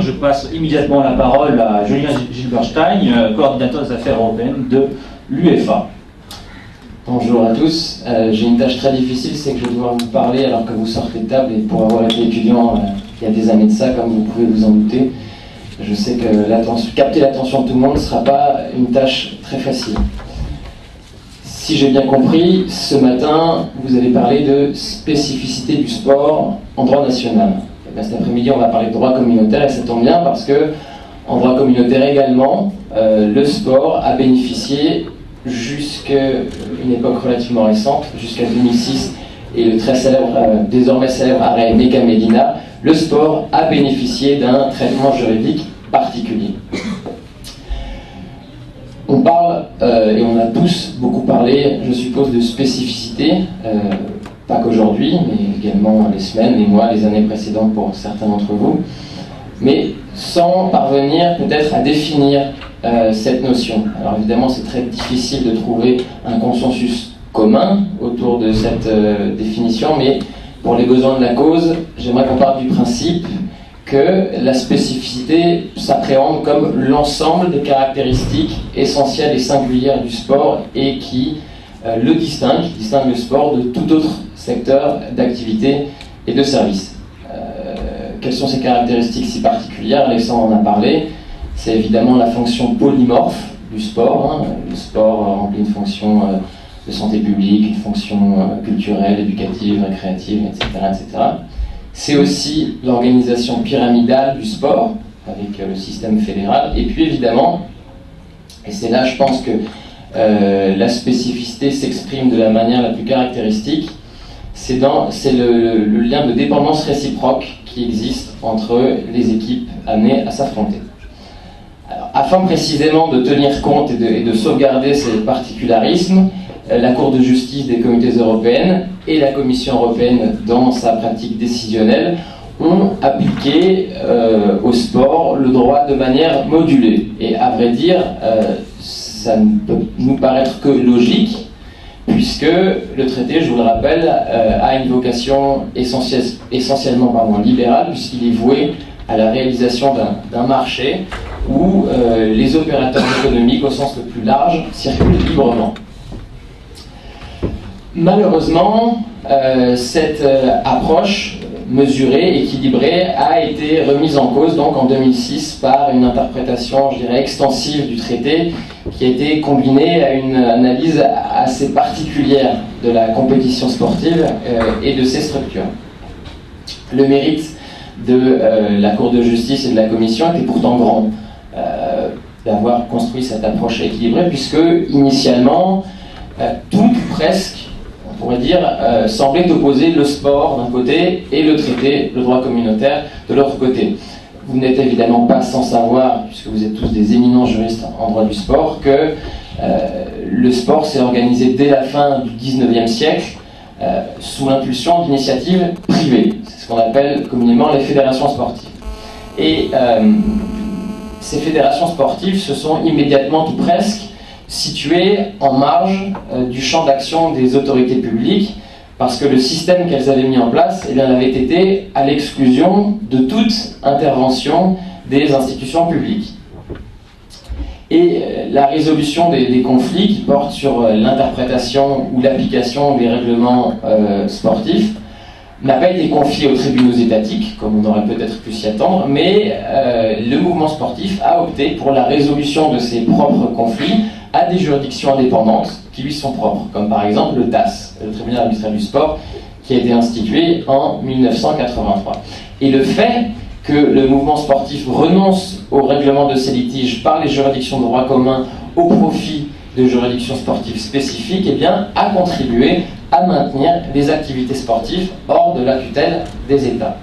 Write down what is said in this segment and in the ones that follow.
Je passe immédiatement la parole à Julien Gilberstein, euh, coordinateur des affaires européennes de l'UEFA. Bonjour à tous. Euh, j'ai une tâche très difficile, c'est que je devoir vous parler alors que vous sortez de table. Et pour avoir été étudiant euh, il y a des années de ça, comme vous pouvez vous en douter, je sais que capter l'attention de tout le monde ne sera pas une tâche très facile. Si j'ai bien compris, ce matin, vous allez parler de spécificité du sport en droit national. Ben, cet après-midi, on va parler de droit communautaire et ça tombe bien parce que, en droit communautaire également, euh, le sport a bénéficié jusqu'à une époque relativement récente, jusqu'à 2006 et le très célèbre, euh, désormais célèbre arrêt Meka Medina, le sport a bénéficié d'un traitement juridique particulier. On parle, euh, et on a tous beaucoup parlé, je suppose, de spécificité pas qu'aujourd'hui, mais également les semaines, les mois, les années précédentes pour certains d'entre vous, mais sans parvenir peut-être à définir euh, cette notion. Alors évidemment, c'est très difficile de trouver un consensus commun autour de cette euh, définition, mais pour les besoins de la cause, j'aimerais qu'on parle du principe que la spécificité s'appréhende comme l'ensemble des caractéristiques essentielles et singulières du sport et qui euh, le distingue, distingue le sport de tout autre secteur d'activité et de service. Euh, quelles sont ces caractéristiques si particulières? Alexandre en a parlé. C'est évidemment la fonction polymorphe du sport. Hein. Le sport remplit une fonction euh, de santé publique, une fonction euh, culturelle, éducative, récréative, etc. etc. C'est aussi l'organisation pyramidale du sport, avec le système fédéral. Et puis évidemment, et c'est là je pense que la spécificité s'exprime de la manière la plus caractéristique, c'est le, lien de dépendance réciproque qui existe entre les équipes amenées à s'affronter. Afin précisément de tenir compte et de, sauvegarder ces particularismes, euh, la Cour de justice des communautés européennes et la Commission européenne, dans sa pratique décisionnelle, ont appliqué euh, au sport le droit de manière modulée. Et à vrai dire, euh, ça ne peut nous paraître que logique, puisque le traité, je vous le rappelle, euh, a une vocation essentiellement libérale, puisqu'il est voué à la réalisation d'un marché où euh, les opérateurs économiques, au sens le plus large, circulent librement. Malheureusement, euh, cette approche mesurée, équilibrée, a été remise en cause donc en 2006 par une interprétation, je dirais, extensive du traité qui a été combinée à une analyse assez particulière de la compétition sportive euh, et de ses structures. Le mérite de euh, la Cour de justice et de la Commission était pourtant grand euh, d'avoir construit cette approche équilibrée puisque initialement tout presque on pourrait dire, euh, semblait opposer le sport d'un côté et le traité, le droit communautaire de l'autre côté. Vous n'êtes évidemment pas sans savoir, puisque vous êtes tous des éminents juristes en droit du sport, que euh, le sport s'est organisé dès la fin du 19e siècle euh, sous l'impulsion d'initiatives privées. C'est ce qu'on appelle communément les fédérations sportives. Et ces fédérations sportives se sont immédiatement, tout presque, situées en marge euh, du champ d'action des autorités publiques, parce que le système qu'elles avaient mis en place eh avait été à l'exclusion de toute intervention des institutions publiques. Et euh, la résolution des, conflits qui portent sur euh, l'interprétation ou l'application des règlements sportifs n'a pas été confiée aux tribunaux étatiques, comme on aurait peut-être pu s'y attendre, mais le mouvement sportif a opté pour la résolution de ses propres conflits à des juridictions indépendantes qui lui sont propres, comme par exemple le TAS, le tribunal arbitral du sport, qui a été institué en 1983. Et le fait que le mouvement sportif renonce au règlement de ces litiges par les juridictions de droit commun au profit de juridictions sportives spécifiques, eh bien, a contribué à maintenir les activités sportives hors de la tutelle des États.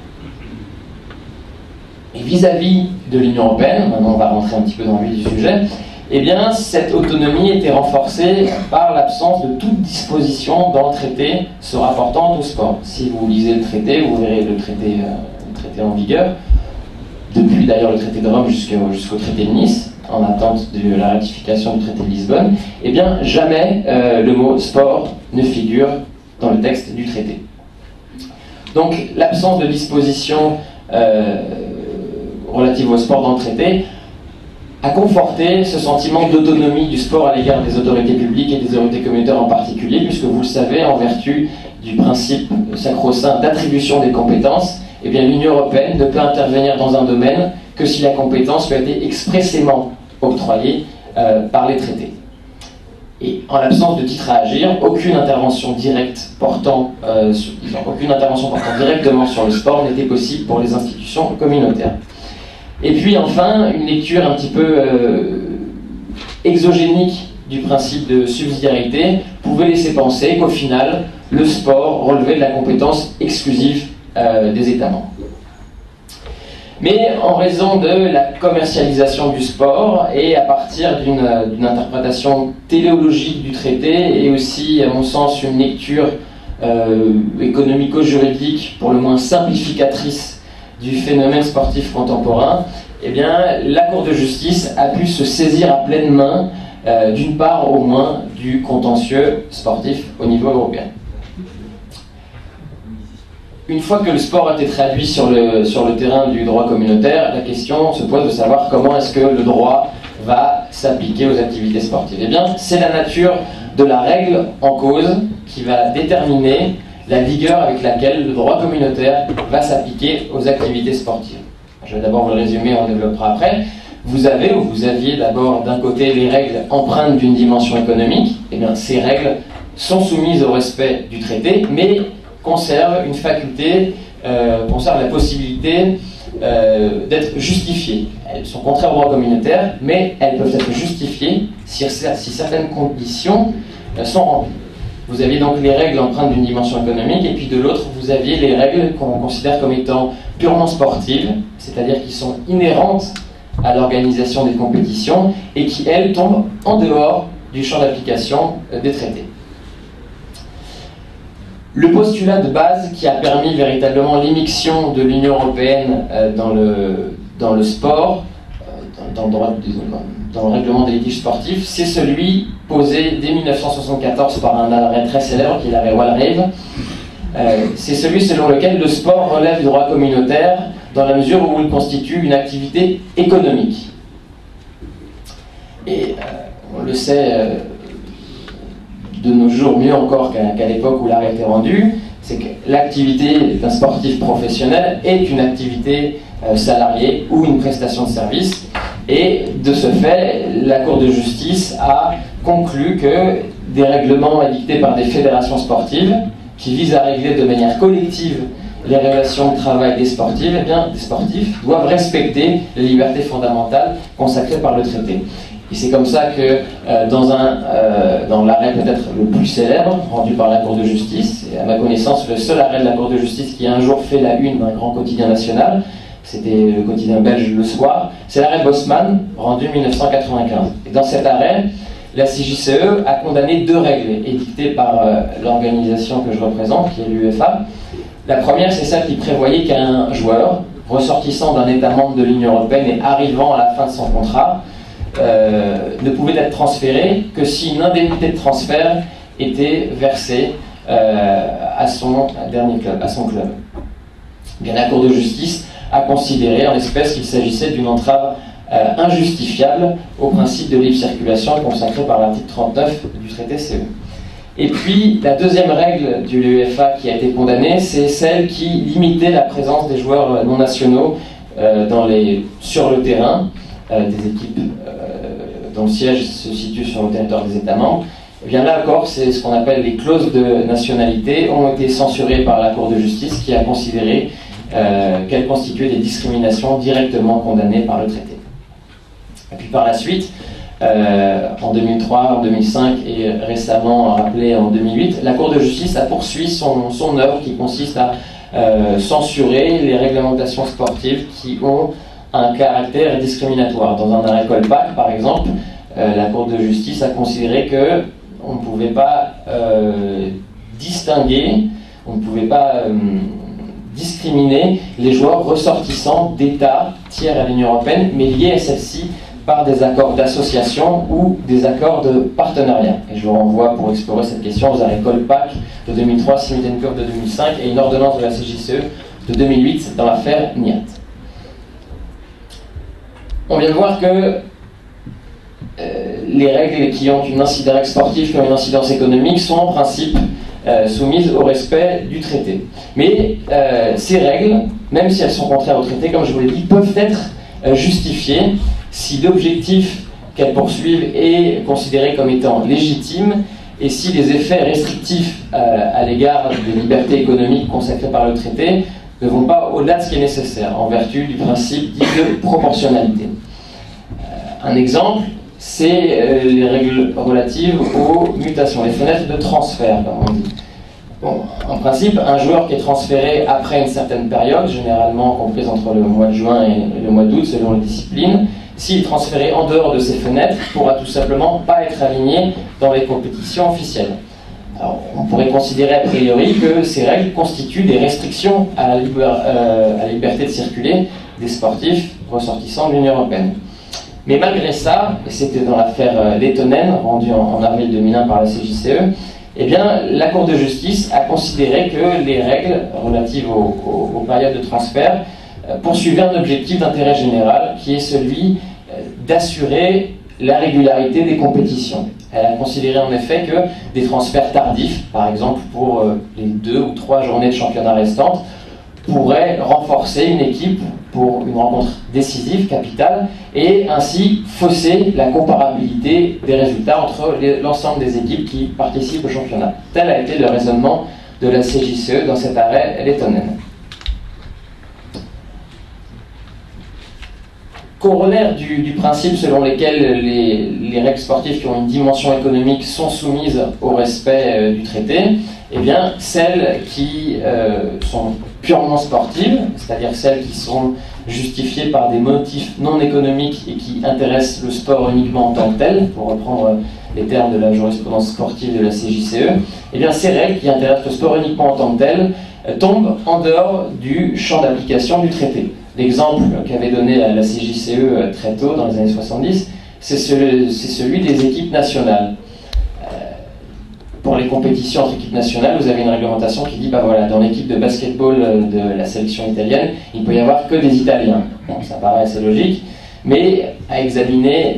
Et vis-à-vis -vis de l'Union européenne, maintenant on va rentrer un petit peu dans le vif du sujet, eh bien, cette autonomie était renforcée par l'absence de toute disposition dans le traité se rapportant au sport. Si vous lisez le traité, vous verrez le traité, euh, traité en vigueur, depuis d'ailleurs le traité de Rome jusqu'au traité de Nice, en attente de la ratification du traité de Lisbonne, eh bien, jamais euh, le mot sport ne figure dans le texte du traité. Donc, l'absence de disposition euh, relatives au sport dans le traité a conforté ce sentiment d'autonomie du sport à l'égard des autorités publiques et des autorités communautaires en particulier, puisque vous le savez, en vertu du principe sacro-saint d'attribution des compétences, eh l'Union européenne ne peut intervenir dans un domaine que si la compétence lui a été expressément octroyée euh, par les traités. Et en l'absence de titre à agir, aucune intervention directe portant, euh, aucune intervention portant directement sur le sport n'était possible pour les institutions communautaires. Et puis enfin, une lecture un petit peu euh, exogénique du principe de subsidiarité pouvait laisser penser qu'au final, le sport relevait de la compétence exclusive euh, des États membres. Mais en raison de la commercialisation du sport et à partir d'une interprétation téléologique du traité et aussi, à mon sens, une lecture euh, économico-juridique pour le moins simplificatrice du phénomène sportif contemporain, eh bien, la Cour de justice a pu se saisir à pleine main, euh, d'une part au moins, du contentieux sportif au niveau européen. Une fois que le sport a été traduit sur le, sur le terrain du droit communautaire, la question se pose de savoir comment est-ce que le droit va s'appliquer aux activités sportives. Eh bien, c'est la nature de la règle en cause qui va déterminer la vigueur avec laquelle le droit communautaire va s'appliquer aux activités sportives. Je vais d'abord vous le résumer, on développera après. Vous avez ou vous aviez d'abord d'un côté les règles empreintes d'une dimension économique. Eh bien, ces règles sont soumises au respect du traité, mais conservent une faculté, euh, conservent la possibilité euh, d'être justifiées. Elles sont contraires au droit communautaire, mais elles peuvent être justifiées si, si certaines conditions euh, sont remplies. Vous aviez donc les règles empreintes d'une dimension économique, et puis de l'autre, vous aviez les règles qu'on considère comme étant purement sportives, c'est-à-dire qui sont inhérentes à l'organisation des compétitions et qui, elles, tombent en dehors du champ d'application euh, des traités. Le postulat de base qui a permis véritablement l'émission de l'Union européenne euh, dans le, dans le sport, dans, le règlement des litiges sportifs, c'est celui posé dès 1974 par un arrêt très célèbre qui est l'arrêt Walrave. Euh, c'est celui selon lequel le sport relève du droit communautaire dans la mesure où il constitue une activité économique. Et euh, on le sait euh, de nos jours mieux encore qu'à l'époque où l'arrêt était rendu, c'est que l'activité d'un sportif professionnel est une activité salariée ou une prestation de service. Et de ce fait, la Cour de justice a conclut que des règlements édictés par des fédérations sportives qui visent à régler de manière collective les relations de travail des sportifs, eh bien, des sportifs doivent respecter les libertés fondamentales consacrées par le traité. Et c'est comme ça que euh, dans, un, euh, dans l'arrêt peut-être le plus célèbre, rendu par la Cour de justice, et à ma connaissance le seul arrêt de la Cour de justice qui a un jour fait la une d'un grand quotidien national, c'était le quotidien belge Le Soir, c'est l'arrêt Bosman, rendu en 1995. Et dans cet arrêt, la CJCE a condamné deux règles édictées par euh, l'organisation que je représente, qui est l'UEFA. La première, c'est celle qui prévoyait qu'un joueur ressortissant d'un État membre de l'Union européenne et arrivant à la fin de son contrat euh, ne pouvait être transféré que si une indemnité de transfert était versée euh, à son dernier club, à son club. Bien, la Cour de justice a considéré en l'espèce qu'il s'agissait d'une entrave euh, injustifiable au principe de libre circulation consacré par l'article 39 du traité CE. Et puis, la deuxième règle du l'UEFA qui a été condamnée, c'est celle qui limitait la présence des joueurs non nationaux euh, dans les, sur le terrain euh, des équipes dont le siège se situe sur le territoire des États membres. Et eh bien là encore, c'est ce qu'on appelle les clauses de nationalité ont été censurées par la Cour de justice qui a considéré qu'elles constituaient des discriminations directement condamnées par le traité. Et puis par la suite, euh, en 2003, en 2005 et récemment rappelé en 2008, la Cour de justice a poursuivi son, son œuvre qui consiste à euh, censurer les réglementations sportives qui ont un caractère discriminatoire. Dans un arrêt Colpac, par exemple, euh, la Cour de justice a considéré que on ne pouvait pas distinguer, on ne pouvait pas discriminer les joueurs ressortissants d'États tiers à l'Union européenne, mais liés à celle-ci par des accords d'association ou des accords de partenariat. Et je vous renvoie pour explorer cette question aux arrêts Colpac de 2003, Simitencourt de 2005 et une ordonnance de la CJCE de 2008 dans l'affaire NIAT. on vient de voir que les règles qui ont une incidence sportive, qui ont une incidence économique, sont en principe soumises au respect du traité. Mais ces règles, même si elles sont contraires au traité, comme je vous l'ai dit, peuvent être justifiées si l'objectif qu'elles poursuivent est considéré comme étant légitime et si les effets restrictifs euh, à l'égard des libertés économiques consacrées par le traité ne vont pas au-delà de ce qui est nécessaire, en vertu du principe dit de proportionnalité. Euh, un exemple, c'est euh, les règles relatives aux mutations, les fenêtres de transfert, on dit. En principe, un joueur qui est transféré après une certaine période, généralement comprise entre le mois de juin et le mois d'août selon les disciplines, s'il est transféré en dehors de ces fenêtres, pourra tout simplement pas être aligné dans les compétitions officielles. on pourrait considérer a priori que ces règles constituent des restrictions à la, euh, liberté de circuler des sportifs ressortissants de l'Union européenne. Mais malgré ça, c'était dans l'affaire euh, Lettonen, rendue en, avril 2001 par la CJCE, eh la Cour de justice a considéré que les règles relatives aux périodes de transfert euh, poursuivait un objectif d'intérêt général qui est celui euh, d'assurer la régularité des compétitions. Elle a considéré en effet que des transferts tardifs, par exemple pour les deux ou trois journées de championnat restantes, pourraient renforcer une équipe pour une rencontre décisive, capitale, et ainsi fausser la comparabilité des résultats entre l'ensemble des équipes qui participent au championnat. Tel a été le raisonnement de la CJCE dans cet arrêt lettonen. corollaire du, principe selon lequel les, règles sportives qui ont une dimension économique sont soumises au respect euh, du traité, eh bien, celles qui euh, sont purement sportives, c'est-à-dire celles qui sont justifiées par des motifs non économiques et qui intéressent le sport uniquement en tant que tel, pour reprendre les termes de la jurisprudence sportive de la CJCE, eh bien, ces règles qui intéressent le sport uniquement en tant que tel euh, tombent en dehors du champ d'application du traité. L'exemple qu'avait donné la, CJCE euh, très tôt, dans les années 70, c'est celui, des équipes nationales. Euh, pour les compétitions entre équipes nationales, vous avez une réglementation qui dit, bah voilà, dans l'équipe de basketball euh, de la sélection italienne, il ne peut y avoir que des Italiens. ça paraît assez logique, mais à examiner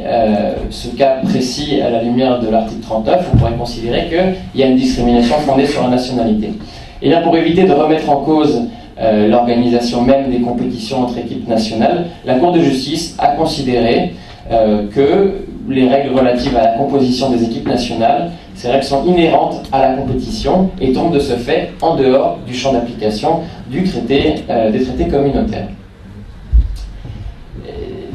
ce cas précis à la lumière de l'article 39, on pourrait considérer qu'il y a une discrimination fondée sur la nationalité. Et là, pour éviter de remettre en cause euh, l'organisation même des compétitions entre équipes nationales, la Cour de justice a considéré euh, que les règles relatives à la composition des équipes nationales, ces règles sont inhérentes à la compétition et tombent de ce fait en dehors du champ d'application du traité, euh, des traités communautaires.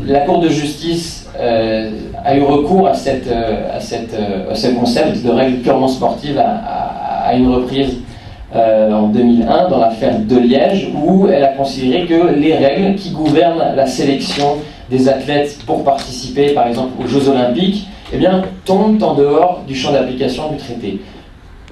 La Cour de justice a eu recours à, cette, à, cette, ce concept de règles purement sportives à une reprise euh, en 2001 dans l'affaire de Liège, où elle a considéré que les règles qui gouvernent la sélection des athlètes pour participer, par exemple, aux Jeux Olympiques, eh bien, tombent en dehors du champ d'application du traité.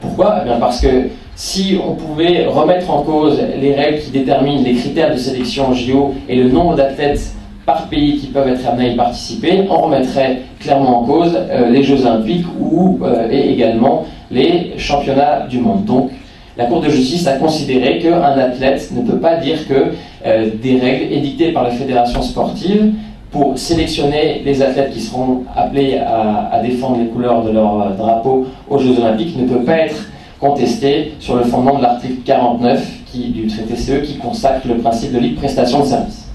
Pourquoi eh bien Parce que si on pouvait remettre en cause les règles qui déterminent les critères de sélection en JO et le nombre d'athlètes par pays qui peuvent être amenés à y participer, on remettrait clairement en cause euh, les Jeux Olympiques ou, euh, et également les championnats du monde. Donc, la Cour de justice a considéré qu'un athlète ne peut pas dire que euh, des règles édictées par la fédération sportive pour sélectionner les athlètes qui seront appelés à, défendre les couleurs de leur euh, drapeau aux Jeux Olympiques ne peut pas être contestée sur le fondement de l'article 49 qui, du traité CE qui consacre le principe de libre prestation de service.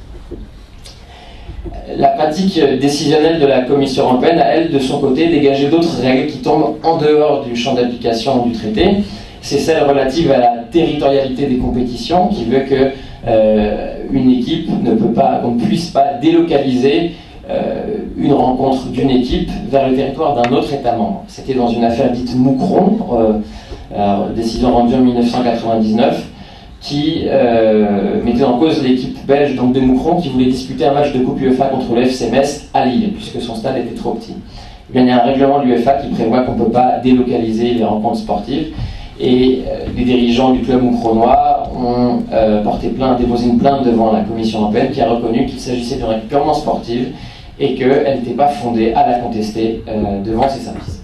La pratique décisionnelle de la Commission européenne a, elle, de son côté, dégagé d'autres règles qui tombent en dehors du champ d'application du traité c'est celle relative à la territorialité des compétitions, qui veut que euh, une équipe ne peut pas, on ne puisse pas délocaliser euh, une rencontre d'une équipe vers le territoire d'un autre État membre. C'était dans une affaire dite Moucron, euh, décision rendue en 1999, qui mettait en cause l'équipe belge donc de Moucron qui voulait disputer un match de Coupe UEFA contre le FC Metz à Lille, puisque son stade était trop petit. Eh il y a un règlement de l'UEFA qui prévoit qu'on ne peut pas délocaliser les rencontres sportives. Et euh, les dirigeants du club moucronois ont euh, porté plainte, déposé une plainte devant la Commission européenne qui a reconnu qu'il s'agissait d'une règle purement sportive et qu'elle n'était pas fondée à la contester euh, devant ses services.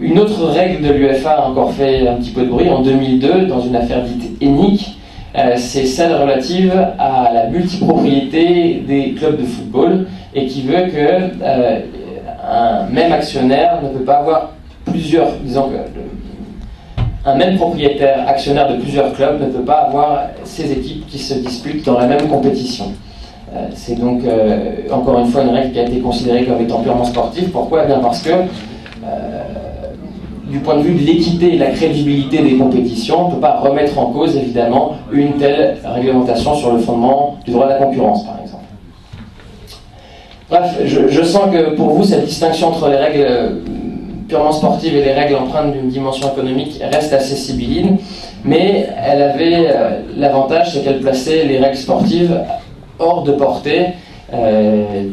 Une autre règle de l'UFA a encore fait un petit peu de bruit en 2002 dans une affaire dite ENIC. c'est celle relative à la multipropriété des clubs de football et qui veut que un même actionnaire ne peut pas avoir plusieurs, disons un même propriétaire actionnaire de plusieurs clubs ne peut pas avoir ces équipes qui se disputent dans la même compétition. Euh, c'est donc euh, encore une fois une règle qui a été considérée comme étant purement sportive. Pourquoi? Eh bien Parce que euh, du point de vue de l'équité et de la crédibilité des compétitions, on ne peut pas remettre en cause évidemment une telle réglementation sur le fondement du droit de la concurrence, par exemple. Bref, je sens que pour vous, cette distinction entre les règles purement sportives et les règles empreintes d'une dimension économique reste assez sibylline, mais elle avait l'avantage, c'est qu'elle plaçait les règles sportives hors de portée euh,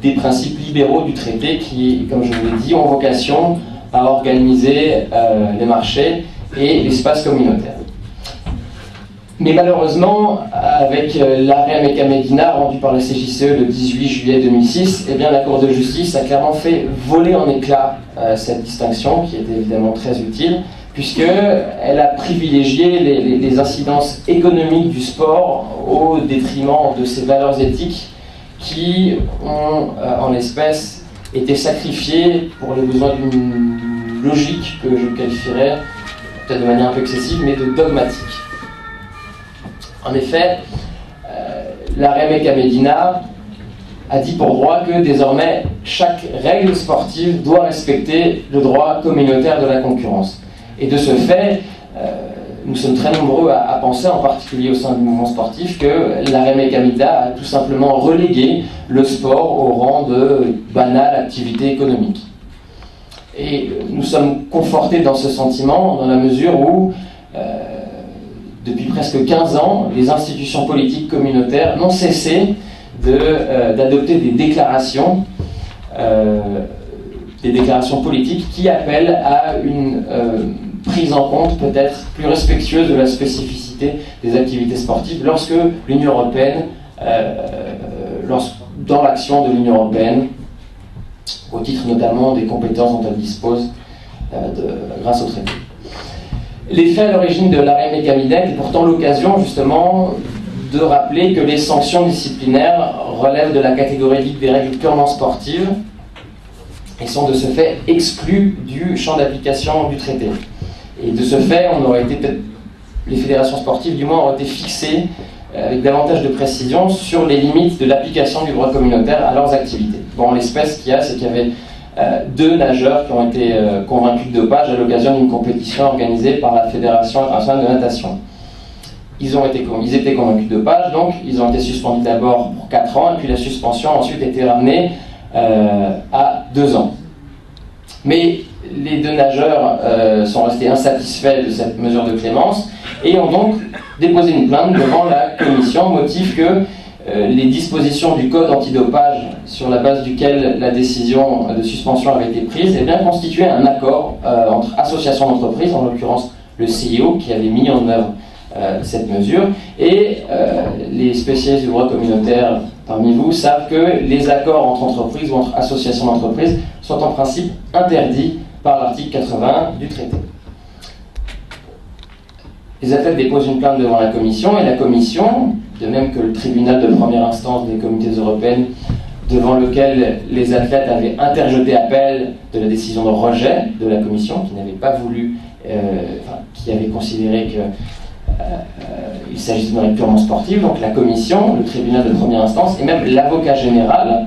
des principes libéraux du traité qui, comme je vous l'ai dit, ont vocation à organiser euh, les marchés et l'espace communautaire. Mais malheureusement, avec euh, l'arrêt Meca Medina rendu par la CJCE le 18 juillet 2006, eh bien, la Cour de justice a clairement fait voler en éclats cette distinction, qui était évidemment très utile, puisqu'elle a privilégié les, incidences économiques du sport au détriment de ses valeurs éthiques qui ont, euh, en l'espèce, été sacrifiées pour les besoins d'une logique que je qualifierais, peut-être de manière un peu excessive, mais de dogmatique. En effet, euh, Medina a dit pour droit que désormais chaque règle sportive doit respecter le droit communautaire de la concurrence. Et de ce fait, euh, nous sommes très nombreux à, penser, en particulier au sein du mouvement sportif, que l'arrêt Mekamida a tout simplement relégué le sport au rang de banale activité économique. Et nous sommes confortés dans ce sentiment dans la mesure où, euh, depuis presque 15 ans, les institutions politiques communautaires n'ont cessé euh, d'adopter des déclarations des déclarations politiques qui appellent à une prise en compte peut-être plus respectueuse de la spécificité des activités sportives lorsque l'Union européenne, euh, dans l'action de l'Union européenne, au titre notamment des compétences dont elle dispose euh, de, grâce au traité. L'effet à l'origine de l'arrêt Mécamidec est pourtant l'occasion justement de rappeler que les sanctions disciplinaires relèvent de la catégorie des règles purement sportives et sont de ce fait exclues du champ d'application du traité. Et de ce fait, on aurait été les fédérations sportives, du moins, auraient été fixées euh, avec davantage de précision sur les limites de l'application du droit communautaire à leurs activités. Bon, l'espèce qu'il y a, c'est qu'il y avait euh, deux nageurs qui ont été euh, convaincus de dopage à l'occasion d'une compétition organisée par la Fédération internationale de natation. Ils, ont été, ils étaient convaincus de dopage, donc ils ont été suspendus d'abord pour 4 ans, et puis la suspension a ensuite été ramenée à 2 ans. Mais les deux nageurs euh, sont restés insatisfaits de cette mesure de clémence et ont donc déposé une plainte devant la commission motif que euh, les dispositions du code antidopage sur la base duquel la décision de suspension avait été prise eh bien, constituaient un accord euh, entre associations d'entreprises, en l'occurrence le CIO qui avait mis en œuvre cette mesure, et les spécialistes du droit communautaire parmi vous savent que les accords entre entreprises ou entre associations d'entreprises sont en principe interdits par l'article 81 du traité. Les athlètes déposent une plainte devant la commission et la commission, de même que le tribunal de première instance des communautés européennes devant lequel les athlètes avaient interjeté appel de la décision de rejet de la commission, qui n'avait pas voulu, euh, qui avait considéré qu'il euh, euh, s'agissait d'une règle purement sportive. Donc la commission, le tribunal de première instance et même l'avocat général,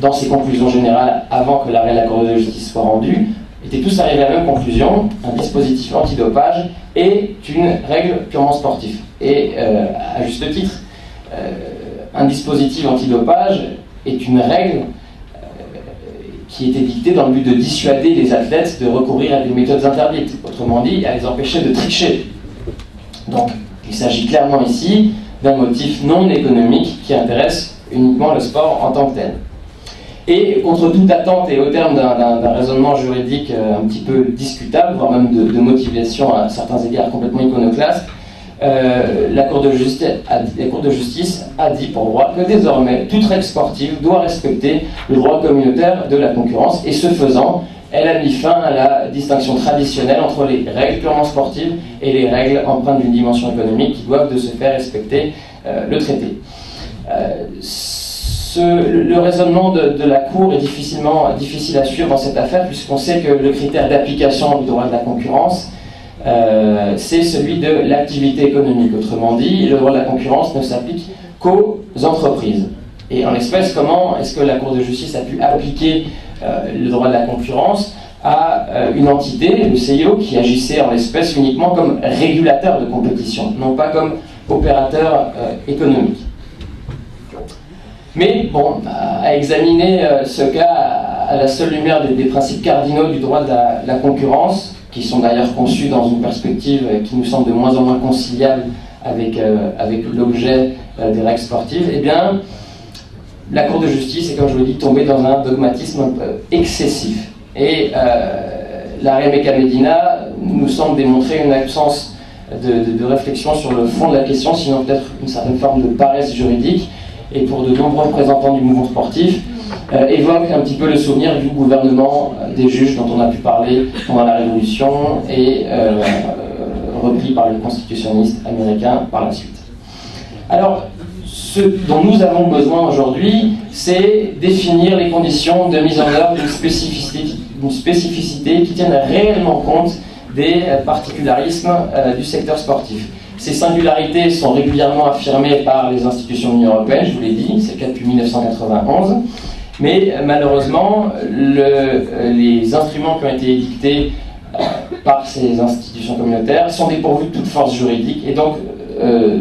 dans ses conclusions générales avant que l'arrêt de la Cour de justice soit rendu, étaient tous arrivés à la même conclusion, un dispositif antidopage est une règle purement sportive. Et euh, à juste titre, euh, un dispositif antidopage est une règle euh, qui était dictée dans le but de dissuader les athlètes de recourir à des méthodes interdites, autrement dit, à les empêcher de tricher. Donc, il s'agit clairement ici d'un motif non économique qui intéresse uniquement le sport en tant que tel. Et contre toute attente et au terme d'un raisonnement juridique un petit peu discutable, voire même de, motivation à certains égards complètement iconoclaste, euh, la, Cour de justice a, de dit pour droit que désormais toute règle sportive doit respecter le droit communautaire de la concurrence et ce faisant, elle a mis fin à la distinction traditionnelle entre les règles purement sportives et les règles empreintes d'une dimension économique qui doivent de se faire respecter euh, le traité. Euh, le, raisonnement de, la Cour est difficilement, difficile à suivre dans cette affaire puisqu'on sait que le critère d'application du droit de la concurrence, euh, c'est celui de l'activité économique. Autrement dit, le droit de la concurrence ne s'applique qu'aux entreprises. Et en espèce, comment est-ce que la Cour de justice a pu appliquer euh, le droit de la concurrence à euh, une entité, le CIO, qui agissait en espèce uniquement comme régulateur de compétition, non pas comme opérateur économique? Mais bon, à examiner ce cas à la seule lumière des, principes cardinaux du droit de la concurrence, qui sont d'ailleurs conçus dans une perspective qui nous semble de moins en moins conciliable avec, euh, avec l'objet euh, des règles sportives, eh bien, la Cour de justice est, comme je vous l'ai dit, tombée dans un dogmatisme excessif. Et euh, l'arrêt Medina nous semble démontrer une absence de, réflexion sur le fond de la question, sinon peut-être une certaine forme de paresse juridique. Et pour de nombreux représentants du mouvement sportif, euh, évoque un petit peu le souvenir du gouvernement euh, des juges dont on a pu parler pendant la Révolution et euh, repris par les constitutionnistes américains par la suite. Alors, ce dont nous avons besoin aujourd'hui, c'est définir les conditions de mise en œuvre d'une spécificité, spécificité, qui tienne réellement compte des particularismes du secteur sportif. Ces singularités sont régulièrement affirmées par les institutions de l'Union européenne, je vous l'ai dit, c'est le cas depuis 1991. Mais malheureusement, les instruments qui ont été édictés euh, par ces institutions communautaires sont dépourvus de toute force juridique et donc euh,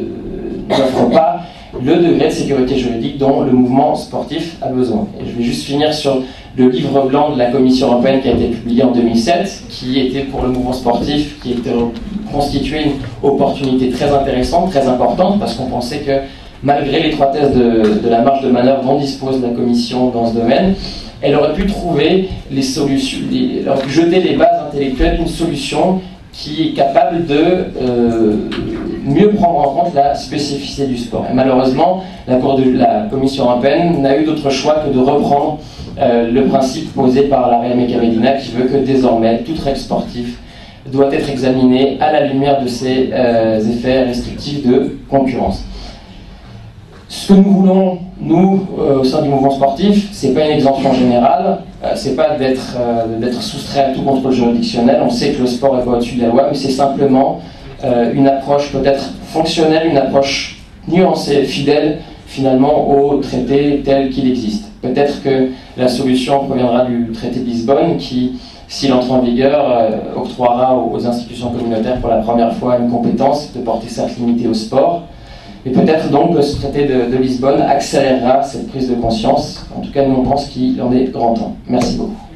n'offrent pas le degré de sécurité juridique dont le mouvement sportif a besoin. Je vais juste finir sur le livre blanc de la Commission européenne qui a été publié en 2007, qui était pour le mouvement sportif, qui était constitué une opportunité très intéressante, très importante, parce qu'on pensait que malgré l'étroitesse de, de la marge de manœuvre dont dispose la Commission dans ce domaine, elle aurait pu trouver les solutions, jeter les bases intellectuelles d'une solution qui est capable de euh, mieux prendre en compte la spécificité du sport. Malheureusement, la, Cour de, la Commission européenne n'a eu d'autre choix que de reprendre euh, le principe posé par la Real qui veut que désormais toute règle sportive doit être examinée à la lumière de ses euh, effets restrictifs de concurrence. Ce que nous voulons, nous, euh, au sein du mouvement sportif, c'est pas une exemption générale, euh, c'est pas d'être euh, d'être soustrait à tout contrôle juridictionnel. On sait que le sport est pas au-dessus de la loi, mais c'est simplement une approche peut-être fonctionnelle, une approche nuancée, fidèle finalement au traité tel qu'il existe. Peut-être que la solution proviendra du traité de Lisbonne qui, s'il entre en vigueur, octroiera aux institutions communautaires pour la première fois une compétence de porter certes limitée au sport, et peut-être donc que ce traité de, Lisbonne accélérera cette prise de conscience. En tout cas, nous on pense qu'il en est grand temps. Merci beaucoup.